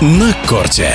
на корте.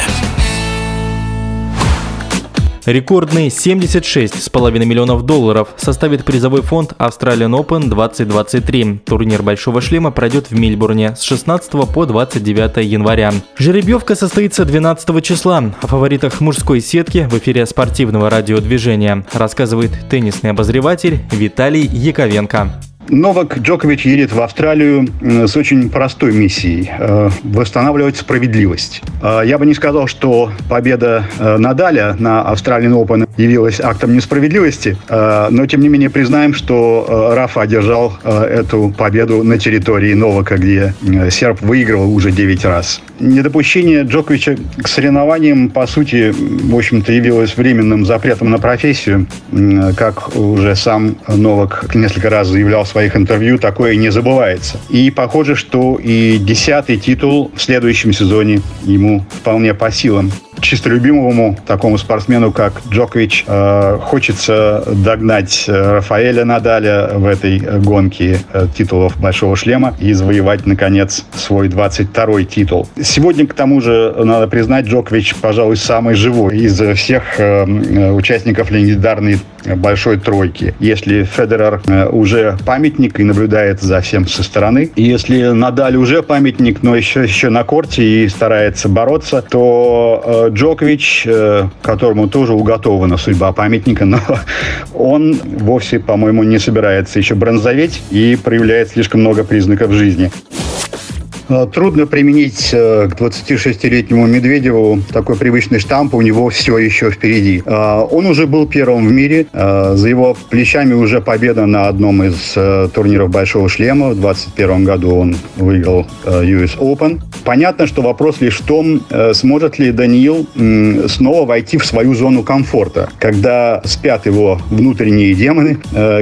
Рекордные 76,5 миллионов долларов составит призовой фонд Australian Open 2023. Турнир Большого Шлема пройдет в Мельбурне с 16 по 29 января. Жеребьевка состоится 12 числа. О фаворитах мужской сетки в эфире спортивного радиодвижения рассказывает теннисный обозреватель Виталий Яковенко. Новак Джокович едет в Австралию с очень простой миссией э, – восстанавливать справедливость. Э, я бы не сказал, что победа э, Надаля на Australian Open явилась актом несправедливости, но тем не менее признаем, что Рафа одержал эту победу на территории Новака, где серб выигрывал уже 9 раз. Недопущение Джоковича к соревнованиям, по сути, в общем-то, явилось временным запретом на профессию, как уже сам Новак несколько раз заявлял своих интервью, такое не забывается. И похоже, что и десятый титул в следующем сезоне ему вполне по силам чистолюбимому такому спортсмену, как Джокович, э, хочется догнать э, Рафаэля Надаля в этой гонке э, титулов Большого шлема и завоевать, наконец, свой 22-й титул. Сегодня, к тому же, надо признать, Джокович, пожалуй, самый живой из всех участников легендарной большой тройки. Если Федерер уже памятник и наблюдает за всем со стороны, если Надаль уже памятник, но еще, еще на корте и старается бороться, то Джокович, э, которому тоже уготована судьба памятника, но он вовсе, по-моему, не собирается еще бронзоветь и проявляет слишком много признаков жизни. Э, трудно применить э, к 26-летнему Медведеву такой привычный штамп, у него все еще впереди. Э, он уже был первым в мире, за его плечами уже победа на одном из турниров Большого шлема. В 2021 году он выиграл US Open. Понятно, что вопрос лишь в том, сможет ли Даниил снова войти в свою зону комфорта, когда спят его внутренние демоны,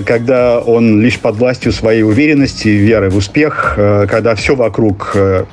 когда он лишь под властью своей уверенности, веры в успех, когда все вокруг Э,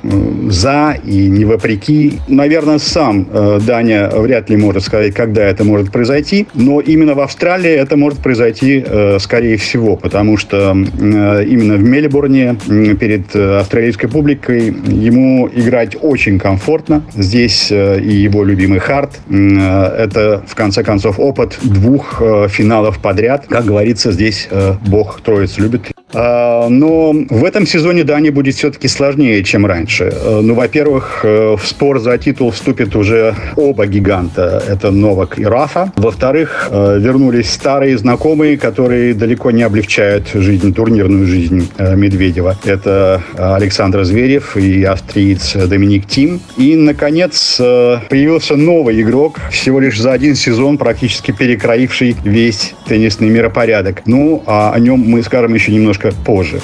за и не вопреки. Наверное, сам э, Даня вряд ли может сказать, когда это может произойти, но именно в Австралии это может произойти э, скорее всего, потому что именно в Мельбурне перед австралийской публикой ему играть очень комфортно. Здесь и его любимый хард. Это, в конце концов, опыт двух финалов подряд. Как говорится, здесь Бог Троиц любит. А, но в этом сезоне Дани будет все-таки сложнее, чем раньше. Э, ну, во-первых, э, в спор за титул вступят уже оба гиганта. Это Новак и Рафа. Во-вторых, э, вернулись старые знакомые, которые далеко не облегчают жизнь, турнирную жизнь Медведева. Это Александр Зверев и австриец Доминик Тим. И, наконец, появился новый игрок, всего лишь за один сезон практически перекроивший весь теннисный миропорядок. Ну, а о нем мы скажем еще немножко немножко позже.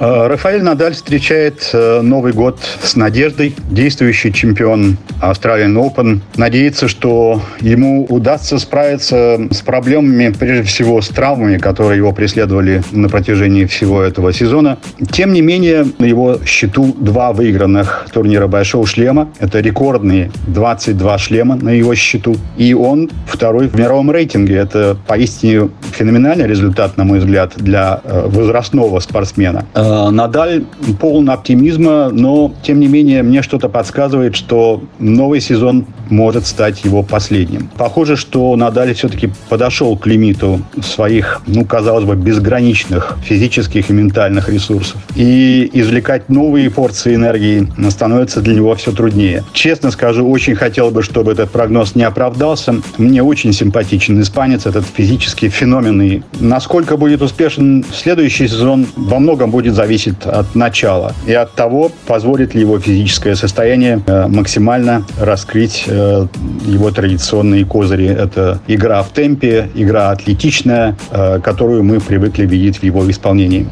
Э, Рафаэль Надаль встречает э, Новый год с надеждой. Действующий чемпион Australian Open надеется, что ему удастся справиться с проблемами, прежде всего с травмами, которые его преследовали на протяжении всего этого сезона. Тем не менее, на его счету два выигранных турнира Большого шлема. Это рекордные 22 шлема на его счету. И он второй в мировом рейтинге. Это поистине феноменальный результат, на мой взгляд, для э, возрастного спортсмена. Э, Надаль полон оптимизма, но, тем не менее, мне что-то подсказывает, что новый сезон может стать его последним. Похоже, что Надаль все-таки подошел к лимиту своих, ну, казалось бы, безграничных физических и ментальных ресурсов. И извлекать новые порции энергии становится для него все труднее. Честно скажу, очень хотел бы, чтобы этот прогноз не оправдался. Мне очень симпатичен испанец, этот физически феноменный. Насколько будет успешен следующий сезон, во многом будет зависеть от начала и от того, позволит ли его физическое состояние э, максимально раскрыть э, его традиционные козыри. Это игра в темпе, игра атлетичная, э, которую мы привыкли видеть в его исполнении.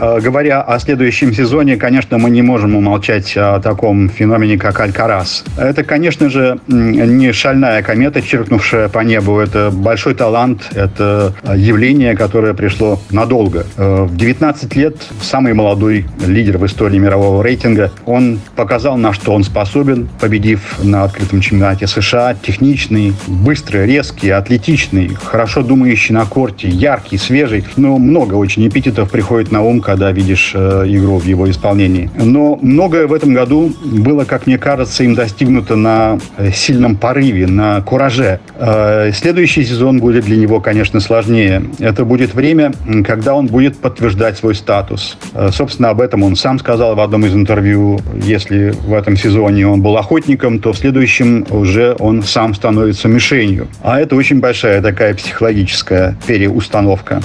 Э, говоря о следующем сезоне, конечно, мы не можем умолчать о таком феномене, как Алькарас. Это, конечно же, не шальная комета, чиркнувшая по небу. Это большой талант, это явление, которое пришло надолго. Э, в 19 лет самый молодой лидер в истории мирового рейтинга. Он показал, на что он способен, победив на открытом чемпионате США. Техничный, быстрый, резкий, атлетичный, хорошо думающий на корте, яркий, свежий. Но много очень эпитетов приходит на ум, когда видишь э, игру в его исполнении. Но многое в этом году было, как мне кажется, им достигнуто на э, сильном порыве, на кураже. Э, следующий сезон будет для него, конечно, сложнее. Это будет время, когда он будет подтверждать свой статус. Собственно, об этом он сам сказал в одном из интервью. Если в этом сезоне он был охотником, то в следующем уже он сам становится мишенью. А это очень большая такая психологическая переустановка.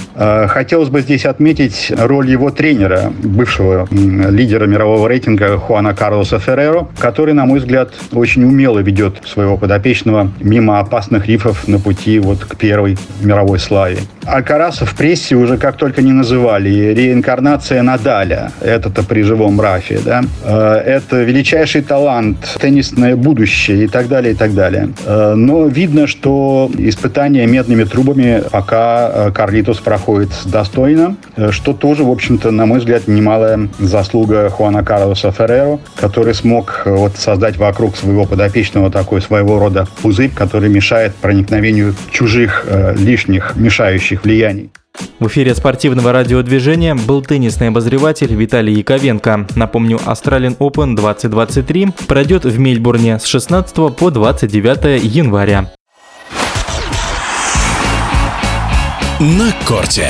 Хотелось бы здесь отметить роль его тренера, бывшего лидера мирового рейтинга Хуана Карлоса Ферреро, который, на мой взгляд, очень умело ведет своего подопечного мимо опасных рифов на пути вот к первой мировой славе. Алькараса в прессе уже как только не называли. Реинкарнация Надаля. Это-то при живом Рафе. Да? Э, это величайший талант, теннисное будущее и так далее, и так далее. Э, но видно, что испытания медными трубами пока э, Карлитос проходит достойно, что тоже, в общем-то, на мой взгляд, немалая заслуга Хуана Карлоса Ферреро, который смог вот создать вокруг своего подопечного такой своего рода пузырь, который мешает проникновению чужих лишних мешающих влияний. В эфире спортивного радиодвижения был теннисный обозреватель Виталий Яковенко. Напомню, Australian Open 2023 пройдет в Мельбурне с 16 по 29 января. На корте.